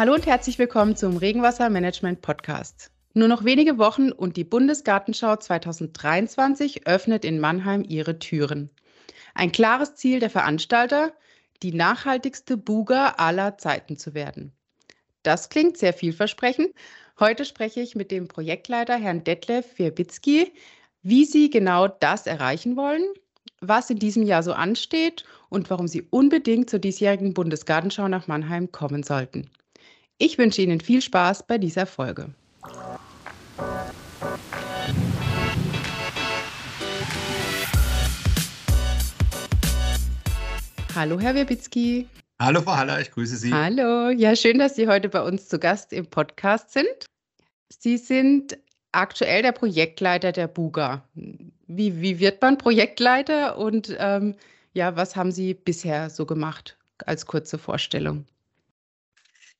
Hallo und herzlich willkommen zum Regenwassermanagement Podcast. Nur noch wenige Wochen und die Bundesgartenschau 2023 öffnet in Mannheim ihre Türen. Ein klares Ziel der Veranstalter, die nachhaltigste Buga aller Zeiten zu werden. Das klingt sehr vielversprechend. Heute spreche ich mit dem Projektleiter Herrn Detlef Wierbitzki, wie Sie genau das erreichen wollen, was in diesem Jahr so ansteht und warum Sie unbedingt zur diesjährigen Bundesgartenschau nach Mannheim kommen sollten. Ich wünsche Ihnen viel Spaß bei dieser Folge. Hallo, Herr Wierbitzki. Hallo, Frau Haller, ich grüße Sie. Hallo, ja, schön, dass Sie heute bei uns zu Gast im Podcast sind. Sie sind aktuell der Projektleiter der Buga. Wie, wie wird man Projektleiter und ähm, ja, was haben Sie bisher so gemacht als kurze Vorstellung?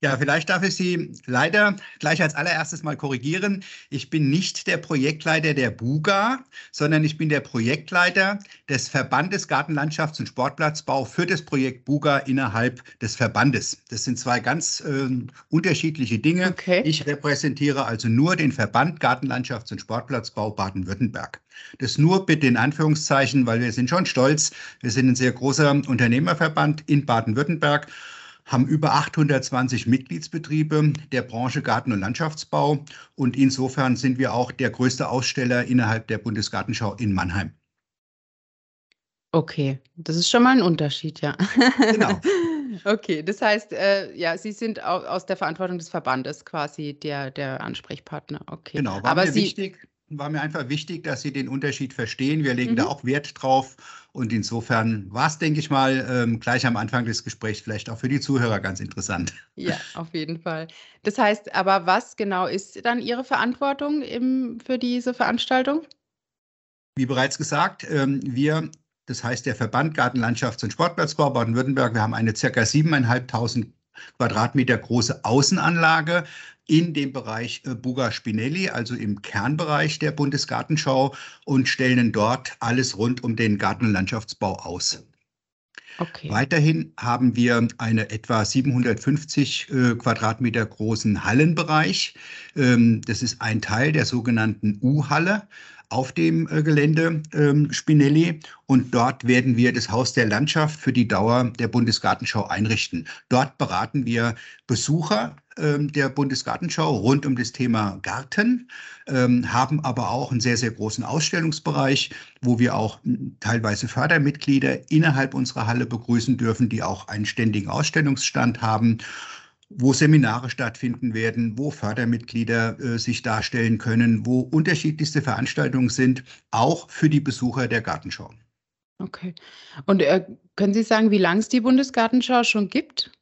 Ja, vielleicht darf ich Sie leider gleich als allererstes mal korrigieren. Ich bin nicht der Projektleiter der BUGA, sondern ich bin der Projektleiter des Verbandes Gartenlandschafts- und Sportplatzbau für das Projekt BUGA innerhalb des Verbandes. Das sind zwei ganz äh, unterschiedliche Dinge. Okay. Ich repräsentiere also nur den Verband Gartenlandschafts- und Sportplatzbau Baden-Württemberg. Das nur bitte in Anführungszeichen, weil wir sind schon stolz. Wir sind ein sehr großer Unternehmerverband in Baden-Württemberg haben über 820 Mitgliedsbetriebe der Branche Garten- und Landschaftsbau. Und insofern sind wir auch der größte Aussteller innerhalb der Bundesgartenschau in Mannheim. Okay, das ist schon mal ein Unterschied, ja. Genau. okay, das heißt, äh, ja, Sie sind aus der Verantwortung des Verbandes quasi der, der Ansprechpartner. Okay. Genau, war Aber mir Sie, wichtig, war mir einfach wichtig, dass Sie den Unterschied verstehen. Wir legen mhm. da auch Wert drauf. Und insofern war es, denke ich mal, ähm, gleich am Anfang des Gesprächs vielleicht auch für die Zuhörer ganz interessant. Ja, auf jeden Fall. Das heißt aber, was genau ist dann Ihre Verantwortung im, für diese Veranstaltung? Wie bereits gesagt, ähm, wir, das heißt der Verband Gartenlandschafts- und Sportplatzbau Baden-Württemberg, wir haben eine circa 7.500 Quadratmeter große Außenanlage in dem Bereich äh, Buga Spinelli, also im Kernbereich der Bundesgartenschau und stellen dort alles rund um den Garten- und Landschaftsbau aus. Okay. Weiterhin haben wir einen etwa 750 äh, Quadratmeter großen Hallenbereich. Ähm, das ist ein Teil der sogenannten U-Halle auf dem äh, Gelände ähm, Spinelli und dort werden wir das Haus der Landschaft für die Dauer der Bundesgartenschau einrichten. Dort beraten wir Besucher der Bundesgartenschau rund um das Thema Garten, ähm, haben aber auch einen sehr, sehr großen Ausstellungsbereich, wo wir auch teilweise Fördermitglieder innerhalb unserer Halle begrüßen dürfen, die auch einen ständigen Ausstellungsstand haben wo Seminare stattfinden werden, wo Fördermitglieder äh, sich darstellen können, wo unterschiedlichste Veranstaltungen sind, auch für die Besucher der Gartenschau. Okay. Und äh, können Sie sagen, wie lange es die Bundesgartenschau schon gibt?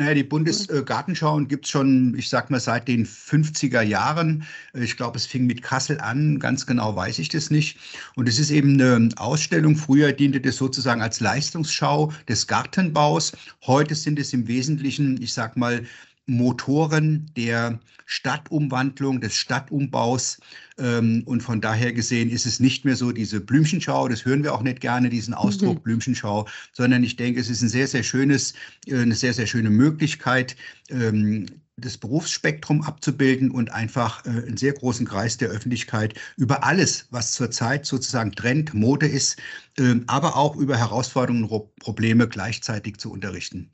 Naja, die Bundesgartenschauen gibt es schon, ich sag mal, seit den 50er Jahren. Ich glaube, es fing mit Kassel an, ganz genau weiß ich das nicht. Und es ist eben eine Ausstellung. Früher diente das sozusagen als Leistungsschau des Gartenbaus. Heute sind es im Wesentlichen, ich sag mal, Motoren der Stadtumwandlung, des Stadtumbaus. Ähm, und von daher gesehen ist es nicht mehr so diese Blümchenschau, das hören wir auch nicht gerne, diesen Ausdruck mhm. Blümchenschau, sondern ich denke, es ist ein sehr, sehr schönes, äh, eine sehr, sehr schöne Möglichkeit, ähm, das Berufsspektrum abzubilden und einfach äh, einen sehr großen Kreis der Öffentlichkeit über alles, was zurzeit sozusagen Trend, Mode ist, äh, aber auch über Herausforderungen und Probleme gleichzeitig zu unterrichten.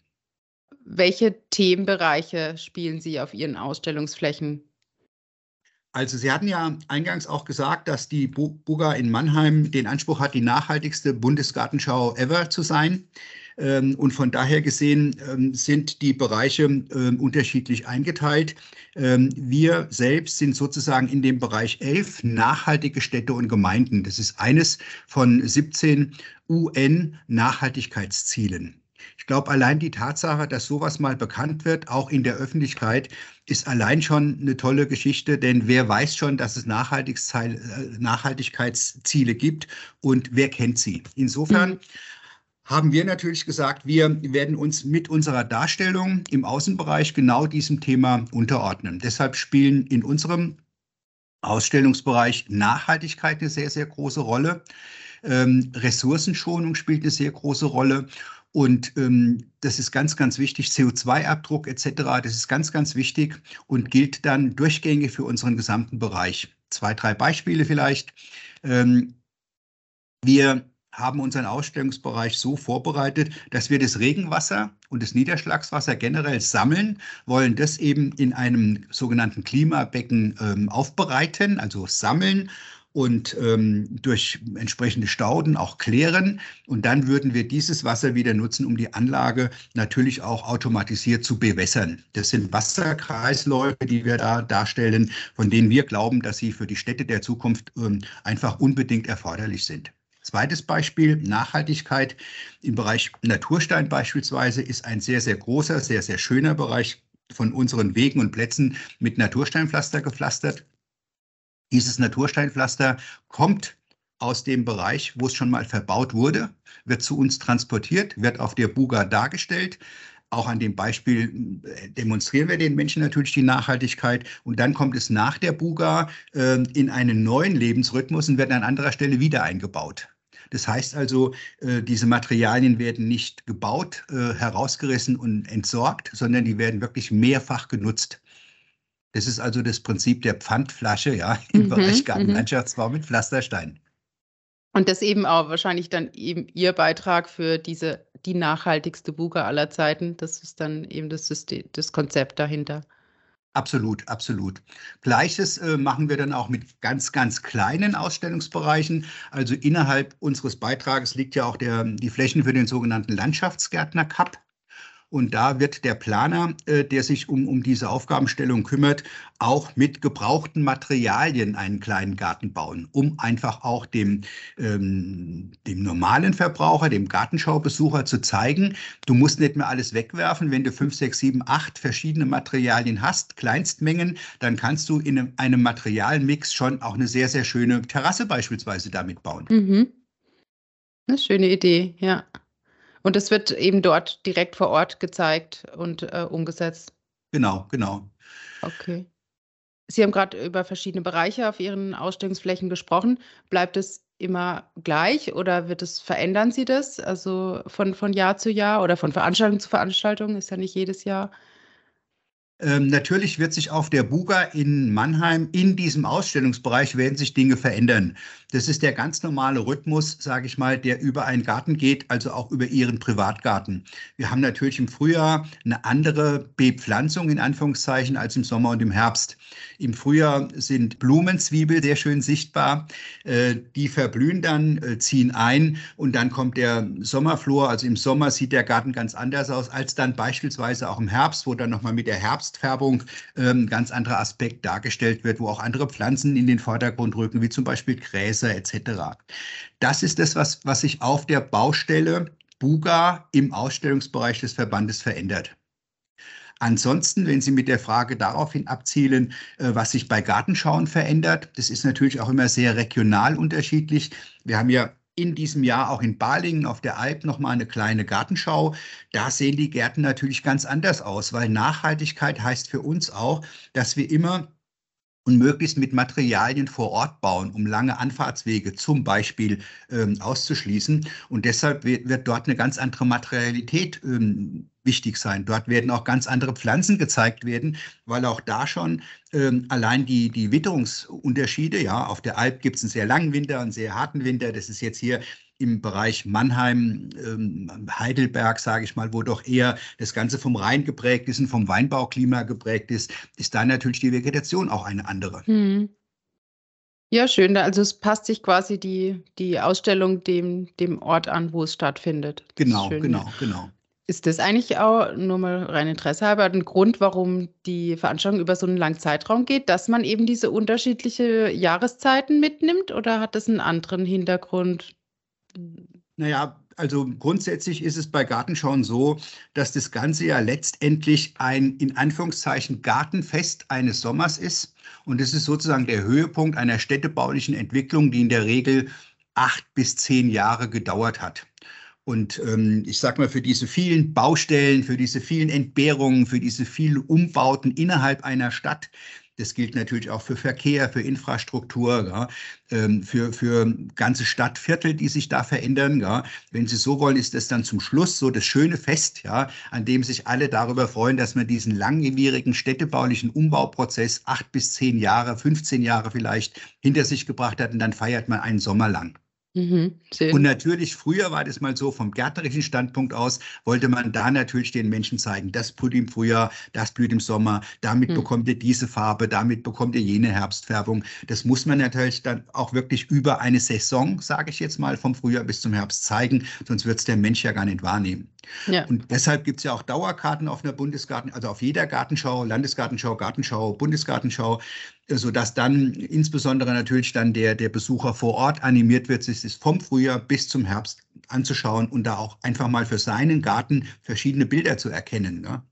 Welche Themenbereiche spielen Sie auf Ihren Ausstellungsflächen? Also Sie hatten ja eingangs auch gesagt, dass die Buga in Mannheim den Anspruch hat, die nachhaltigste Bundesgartenschau ever zu sein. Ähm, und von daher gesehen ähm, sind die Bereiche ähm, unterschiedlich eingeteilt. Wir selbst sind sozusagen in dem Bereich 11 nachhaltige Städte und Gemeinden. Das ist eines von 17 UN-Nachhaltigkeitszielen. Ich glaube, allein die Tatsache, dass sowas mal bekannt wird, auch in der Öffentlichkeit, ist allein schon eine tolle Geschichte, denn wer weiß schon, dass es äh, Nachhaltigkeitsziele gibt und wer kennt sie? Insofern mhm. haben wir natürlich gesagt, wir werden uns mit unserer Darstellung im Außenbereich genau diesem Thema unterordnen. Deshalb spielen in unserem Ausstellungsbereich Nachhaltigkeit eine sehr, sehr große Rolle. Ähm, Ressourcenschonung spielt eine sehr große Rolle Und ähm, das ist ganz, ganz wichtig. CO2-Abdruck etc., das ist ganz, ganz wichtig und gilt dann durchgängig für unseren gesamten Bereich. Zwei, drei Beispiele vielleicht. Ähm, wir haben unseren Ausstellungsbereich so vorbereitet, dass wir das Regenwasser und das Niederschlagswasser generell sammeln, wollen das eben in einem sogenannten Klimabecken ähm, aufbereiten, also sammeln und ähm, durch entsprechende Stauden auch klären. Und dann würden wir dieses Wasser wieder nutzen, um die Anlage natürlich auch automatisiert zu bewässern. Das sind Wasserkreisläufe, die wir da darstellen, von denen wir glauben, dass sie für die Städte der Zukunft ähm, einfach unbedingt erforderlich sind. Zweites Beispiel, Nachhaltigkeit im Bereich Naturstein beispielsweise ist ein sehr, sehr großer, sehr, sehr schöner Bereich von unseren Wegen und Plätzen mit Natursteinpflaster gepflastert. Dieses Natursteinpflaster kommt aus dem Bereich, wo es schon mal verbaut wurde, wird zu uns transportiert, wird auf der Buga dargestellt. Auch an dem Beispiel äh, demonstrieren wir den Menschen natürlich die Nachhaltigkeit. Und dann kommt es nach der Buga äh, in einen neuen Lebensrhythmus und wird an anderer Stelle wieder eingebaut. Das heißt also, äh, diese Materialien werden nicht gebaut, äh, herausgerissen und entsorgt, sondern die werden wirklich mehrfach genutzt. Das ist also das Prinzip der Pfandflasche ja, im mhm, Bereich mhm. Gartenlandschaftsbau mit Pflasterstein. Und das eben auch wahrscheinlich dann eben Ihr Beitrag für diese die nachhaltigste Buga aller Zeiten. Das ist dann eben das System, das Konzept dahinter. Absolut, absolut. Gleiches äh, machen wir dann auch mit ganz, ganz kleinen Ausstellungsbereichen. Also innerhalb unseres Beitrages liegt ja auch der, die Flächen für den sogenannten Landschaftsgärtner Cup. Und da wird der Planer, äh, der sich um, um diese Aufgabenstellung kümmert, auch mit gebrauchten Materialien einen kleinen Garten bauen, um einfach auch dem, ähm, dem normalen Verbraucher, dem Gartenschaubesucher zu zeigen, du musst nicht mehr alles wegwerfen. Wenn du fünf, sechs, sieben, acht verschiedene Materialien hast, Kleinstmengen, dann kannst du in einem, einem Materialmix schon auch eine sehr, sehr schöne Terrasse beispielsweise damit bauen. Mhm. Eine schöne Idee, ja. Und es wird eben dort direkt vor Ort gezeigt und äh, umgesetzt. Genau, genau. Okay. Sie haben gerade über verschiedene Bereiche auf Ihren Ausstellungsflächen gesprochen. Bleibt es immer gleich oder wird es, verändern Sie das? Also von, von Jahr zu Jahr oder von Veranstaltung zu Veranstaltung ist ja nicht jedes Jahr. Ähm, natürlich wird sich auf der Buga in Mannheim in diesem Ausstellungsbereich werden sich Dinge verändern. Das ist der ganz normale Rhythmus, sage ich mal, der über einen Garten geht, also auch über Ihren Privatgarten. Wir haben natürlich im Frühjahr eine andere Bepflanzung in Anführungszeichen als im Sommer und im Herbst. Im Frühjahr sind Blumenzwiebel sehr schön sichtbar. Äh, die verblühen dann, äh, ziehen ein und dann kommt der Sommerflor. Also im Sommer sieht der Garten ganz anders aus als dann beispielsweise auch im Herbst, wo dann nochmal mit der Herbstfärbung ähm, ganz anderer Aspekt dargestellt wird, wo auch andere Pflanzen in den Vordergrund rücken, wie zum Beispiel Gräser etc. Das ist das, was, was sich auf der Baustelle Buga im Ausstellungsbereich des Verbandes verändert. Ansonsten, wenn Sie mit der Frage daraufhin abzielen, äh, was sich bei Gartenschauen verändert, das ist natürlich auch immer sehr regional unterschiedlich. Wir haben ja in diesem Jahr auch in Balingen auf der Alp nochmal eine kleine Gartenschau. Da sehen die Gärten natürlich ganz anders aus, weil Nachhaltigkeit heißt für uns auch, dass wir immer und möglichst mit Materialien vor Ort bauen, um lange Anfahrtswege zum Beispiel ähm, auszuschließen. Und deshalb wird, wird, dort eine ganz andere Materialität ähm, wichtig sein. Dort werden auch ganz andere Pflanzen gezeigt werden, weil auch da schon ähm, allein die, die Witterungsunterschiede, ja, auf der Alp gibt es einen sehr langen Winter, einen sehr harten Winter. Das ist jetzt hier im Bereich Mannheim, ähm, Heidelberg, sage ich mal, wo doch eher das Ganze vom Rhein geprägt ist und vom Weinbauklima geprägt ist, ist da natürlich die Vegetation auch eine andere. Hm. Ja, schön. Also es passt sich quasi die, die Ausstellung dem, dem Ort an, wo es stattfindet. Genau, schön, genau, ja. genau. Ist das eigentlich auch, nur mal rein Interesse halber, ein Grund, warum die Veranstaltung über so einen langen Zeitraum geht, dass man eben diese unterschiedliche Jahreszeiten mitnimmt oder hat das einen anderen Hintergrund? Naja, also grundsätzlich ist es bei Gartenschauen so, dass das Ganze ja letztendlich ein in Anführungszeichen Gartenfest eines Sommers ist. Und es ist sozusagen der Höhepunkt einer städtebaulichen Entwicklung, die in der Regel acht bis zehn Jahre gedauert hat. Und ähm, ich sage mal, für diese vielen Baustellen, für diese vielen Entbehrungen, für diese vielen Umbauten innerhalb einer Stadt Das gilt natürlich auch für Verkehr, für Infrastruktur, ja, ähm, für, für ganze Stadtviertel, die sich da verändern. Ja. Wenn Sie so wollen, ist das dann zum Schluss so das schöne Fest, ja, an dem sich alle darüber freuen, dass man diesen langwierigen städtebaulichen Umbauprozess acht bis zehn Jahre, 15 Jahre vielleicht hinter sich gebracht hat und dann feiert man einen Sommer lang. Mhm, und natürlich, früher war das mal so, vom gärtnerischen Standpunkt aus, wollte man da natürlich den Menschen zeigen, das blüht im Frühjahr, das blüht im Sommer, damit mhm. bekommt ihr diese Farbe, damit bekommt ihr jene Herbstfärbung. Das muss man natürlich dann auch wirklich über eine Saison, sage ich jetzt mal, vom Frühjahr bis zum Herbst zeigen, sonst wird es der Mensch ja gar nicht wahrnehmen. Ja. Und deshalb gibt es ja auch Dauerkarten auf einer Bundesgarten, also auf jeder Gartenschau, Landesgartenschau, Gartenschau, Bundesgartenschau, sodass dann insbesondere natürlich dann der, der Besucher vor Ort animiert wird, sich das vom Frühjahr bis zum Herbst anzuschauen und da auch einfach mal für seinen Garten verschiedene Bilder zu erkennen. Ne?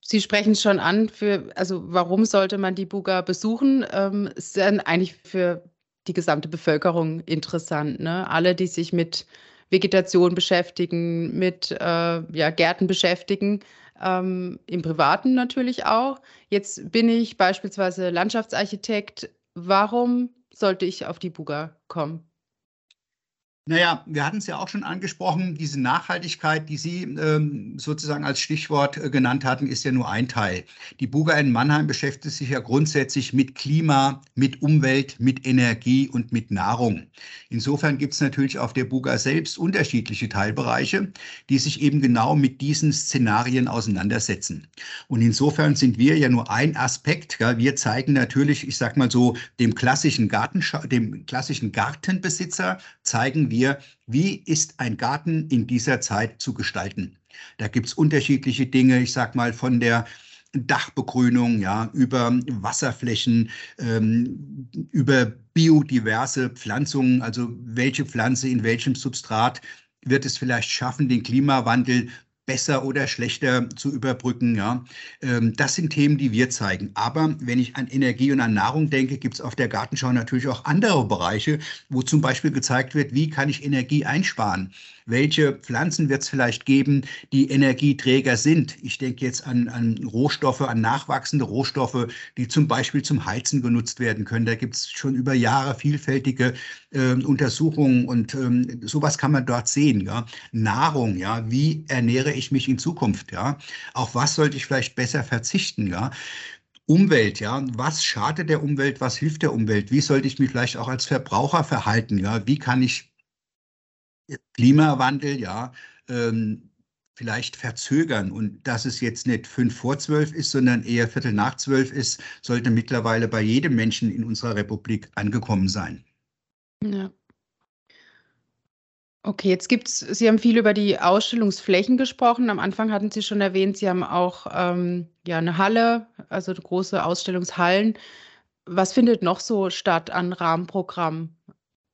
Sie sprechen es schon an, für, also warum sollte man die Buga besuchen? Ähm, ist dann eigentlich für die gesamte Bevölkerung interessant. Ne? Alle, die sich mit Vegetation beschäftigen, mit äh, ja, Gärten beschäftigen, ähm, im Privaten natürlich auch. Jetzt bin ich beispielsweise Landschaftsarchitekt. Warum sollte ich auf die Buga kommen? Naja, wir hatten es ja auch schon angesprochen, diese Nachhaltigkeit, die Sie ähm, sozusagen als Stichwort äh, genannt hatten, ist ja nur ein Teil. Die Buga in Mannheim beschäftigt sich ja grundsätzlich mit Klima, mit Umwelt, mit Energie und mit Nahrung. Insofern gibt es natürlich auf der Buga selbst unterschiedliche Teilbereiche, die sich eben genau mit diesen Szenarien auseinandersetzen. Und insofern sind wir ja nur ein Aspekt. Ja, wir zeigen natürlich, ich sag mal so, dem klassischen Gartenschau, dem klassischen Gartenbesitzer zeigen wir, wir, wie ist ein Garten in dieser Zeit zu gestalten. Da gibt es unterschiedliche Dinge, ich sage mal von der Dachbegrünung, ja, über Wasserflächen, ähm, über biodiverse Pflanzungen, also welche Pflanze in welchem Substrat wird es vielleicht schaffen, den Klimawandel besser oder schlechter zu überbrücken. Ja, ähm, das sind Themen, die wir zeigen. Aber wenn ich an Energie und an Nahrung denke, gibt es auf der Gartenschau natürlich auch andere Bereiche, wo zum Beispiel gezeigt wird, wie kann ich Energie einsparen welche Pflanzen wird es vielleicht geben, die Energieträger sind. Ich denke jetzt an, an Rohstoffe, an nachwachsende Rohstoffe, die zum Beispiel zum Heizen genutzt werden können. Da gibt es schon über Jahre vielfältige äh, Untersuchungen und ähm, sowas kann man dort sehen. Ja? Nahrung, ja, wie ernähre ich mich in Zukunft? Ja? Auf was sollte ich vielleicht besser verzichten? Ja? Umwelt, ja, was schadet der Umwelt, was hilft der Umwelt? Wie sollte ich mich vielleicht auch als Verbraucher verhalten? Ja, wie kann ich Klimawandel, ja, ähm, vielleicht verzögern. Und dass es jetzt nicht fünf vor zwölf ist, sondern eher Viertel nach zwölf ist, sollte mittlerweile bei jedem Menschen in unserer Republik angekommen sein. Ja. Okay, jetzt gibt es, Sie haben viel über die Ausstellungsflächen gesprochen. Am Anfang hatten Sie schon erwähnt, Sie haben auch ähm, ja, eine Halle, also große Ausstellungshallen. Was findet noch so statt an Rahmenprogrammen?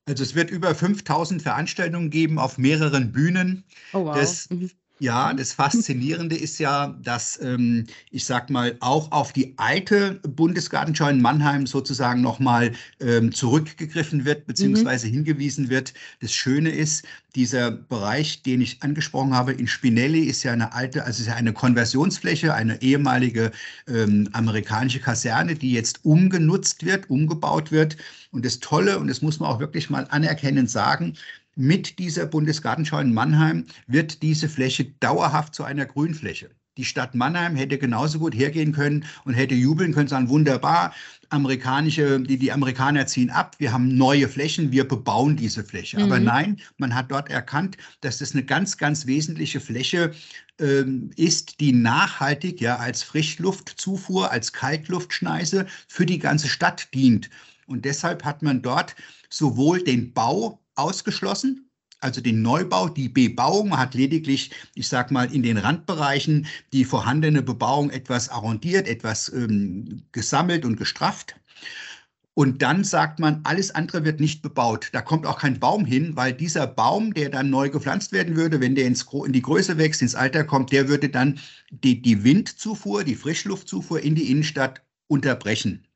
Also es wird über 5000 Veranstaltungen geben auf mehreren Bühnen. Oh, wow. Das mhm. Ja, das Faszinierende ist ja, dass ähm, ich sag mal auch auf die alte Bundesgartenschau in Mannheim sozusagen nochmal ähm, zurückgegriffen wird, beziehungsweise mhm. hingewiesen wird. Das Schöne ist, dieser Bereich, den ich angesprochen habe in Spinelli, ist ja eine alte, also ist ja eine Konversionsfläche, eine ehemalige ähm, amerikanische Kaserne, die jetzt umgenutzt wird, umgebaut wird. Und das Tolle, und das muss man auch wirklich mal anerkennend sagen, mit dieser Bundesgartenschau in Mannheim wird diese Fläche dauerhaft zu einer Grünfläche. Die Stadt Mannheim hätte genauso gut hergehen können und hätte jubeln können, sagen, wunderbar, amerikanische, die, die Amerikaner ziehen ab, wir haben neue Flächen, wir bebauen diese Fläche. Mhm. Aber nein, man hat dort erkannt, dass das eine ganz, ganz wesentliche Fläche ähm, ist, die nachhaltig ja als Frischluftzufuhr, als Kaltluftschneise für die ganze Stadt dient. Und deshalb hat man dort sowohl den Bau ausgeschlossen. Also den Neubau, die Bebauung hat lediglich, ich sage mal, in den Randbereichen die vorhandene Bebauung etwas arrondiert, etwas ähm, gesammelt und gestrafft. Und dann sagt man, alles andere wird nicht bebaut. Da kommt auch kein Baum hin, weil dieser Baum, der dann neu gepflanzt werden würde, wenn der ins, in die Größe wächst, ins Alter kommt, der würde dann die, die Windzufuhr, die Frischluftzufuhr in die Innenstadt unterbrechen.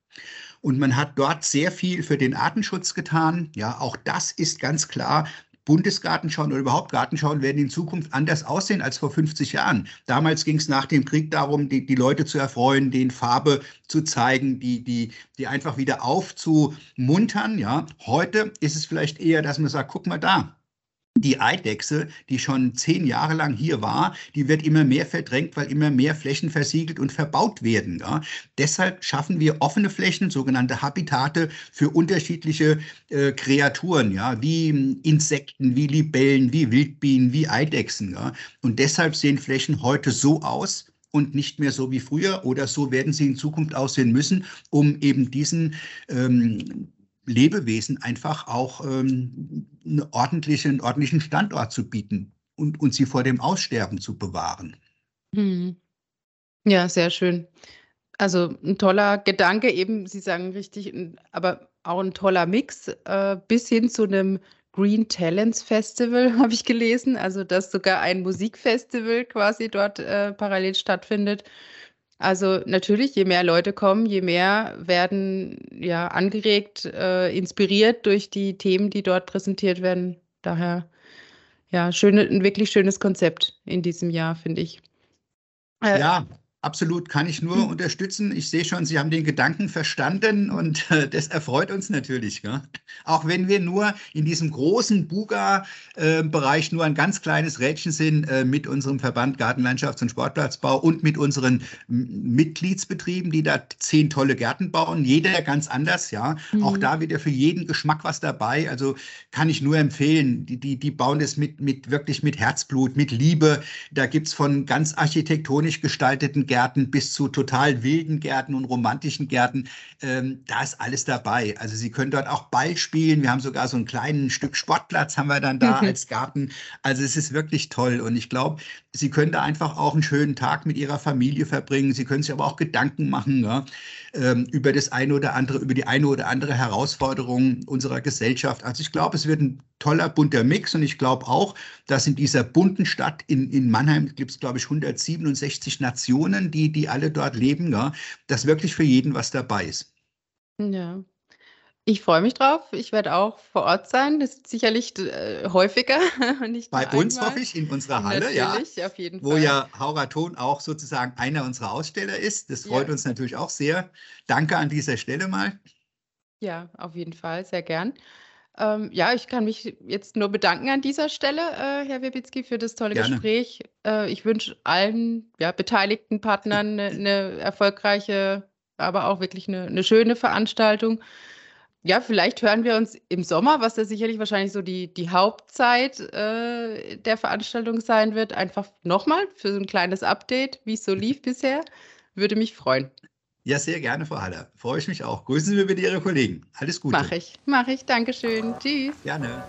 Und man hat dort sehr viel für den Artenschutz getan. Ja, auch das ist ganz klar Bundesgartenschauen oder überhaupt Gartenschauen werden in Zukunft anders aussehen als vor 50 Jahren. Damals ging es nach dem Krieg darum, die, die Leute zu erfreuen, denen Farbe zu zeigen, die, die, die einfach wieder aufzumuntern. Ja. Heute ist es vielleicht eher, dass man sagt, guck mal da, die Eidechse, die schon zehn Jahre lang hier war, die wird immer mehr verdrängt, weil immer mehr Flächen versiegelt und verbaut werden. Ja. Deshalb schaffen wir offene Flächen, sogenannte Habitate für unterschiedliche äh, Kreaturen, ja, wie Insekten, wie Libellen, wie Wildbienen, wie Eidechsen. Ja. Und deshalb sehen Flächen heute so aus, und nicht mehr so wie früher oder so werden sie in Zukunft aussehen müssen, um eben diesen ähm, Lebewesen einfach auch ähm, eine ordentliche, einen ordentlichen Standort zu bieten und, und sie vor dem Aussterben zu bewahren. Hm. Ja, sehr schön. Also ein toller Gedanke, eben, Sie sagen richtig, aber auch ein toller Mix, äh, bis hin zu einem Green Talents Festival, habe ich gelesen. Also, dass sogar ein Musikfestival quasi dort äh, parallel stattfindet. Also natürlich, je mehr Leute kommen, je mehr werden ja angeregt, äh, inspiriert durch die Themen, die dort präsentiert werden. Daher ja, schöne, ein wirklich schönes Konzept in diesem Jahr, finde ich. Äh, ja, Absolut, kann ich nur hm. unterstützen. Ich sehe schon, Sie haben den Gedanken verstanden und äh, das erfreut uns natürlich. Gell? Auch wenn wir nur in diesem großen Buga-Bereich äh, nur ein ganz kleines Rädchen sind äh, mit unserem Verband Gartenlandschafts- und Sportplatzbau und mit unseren Mitgliedsbetrieben, die da zehn tolle Gärten bauen. Jeder ganz anders, ja. Mhm. Auch da wieder für jeden Geschmack was dabei. Also kann ich nur empfehlen. Die, die, die bauen das mit, mit wirklich mit Herzblut, mit Liebe. Da gibt es von ganz architektonisch gestalteten Gärten bis zu total wilden Gärten und romantischen Gärten. Ähm, da ist alles dabei. Also Sie können dort auch Ball spielen. Wir haben sogar so ein kleines Stück Sportplatz haben wir dann da mhm. als Garten. Also es ist wirklich toll. Und ich glaube, Sie können da einfach auch einen schönen Tag mit Ihrer Familie verbringen. Sie können sich aber auch Gedanken machen ja, ähm, über das eine oder andere, über die eine oder andere Herausforderung unserer Gesellschaft. Also ich glaube, es wird ein toller, bunter Mix. Und ich glaube auch, dass in dieser bunten Stadt in, in Mannheim gibt es, glaube ich, 167 Nationen, die, die alle dort leben, ja, dass wirklich für jeden was dabei ist. Ja. Ich freue mich drauf. Ich werde auch vor Ort sein. Das ist sicherlich äh, häufiger. Bei uns einmal. hoffe ich, in unserer Halle, natürlich, ja. Auf jeden wo Fall. ja Hauraton auch sozusagen einer unserer Aussteller ist. Das freut ja. uns natürlich auch sehr. Danke an dieser Stelle mal. Ja, auf jeden Fall, sehr gern. Ähm, ja, ich kann mich jetzt nur bedanken an dieser Stelle, äh, Herr Wibitzki, für das tolle Gerne. Gespräch. Äh, ich wünsche allen ja, beteiligten Partnern eine, eine erfolgreiche, aber auch wirklich eine, eine, schöne Veranstaltung. Ja, vielleicht hören wir uns im Sommer, was ja sicherlich wahrscheinlich so die, die Hauptzeit äh, der Veranstaltung sein wird, einfach nochmal für so ein kleines Update, wie es so lief bisher. Würde mich freuen. Ja, sehr gerne, Frau Haller. Freue ich mich auch. Grüßen Sie mir bitte Ihre Kollegen. Alles Gute. Mache ich, mache ich. Dankeschön. Tschüss. Gerne.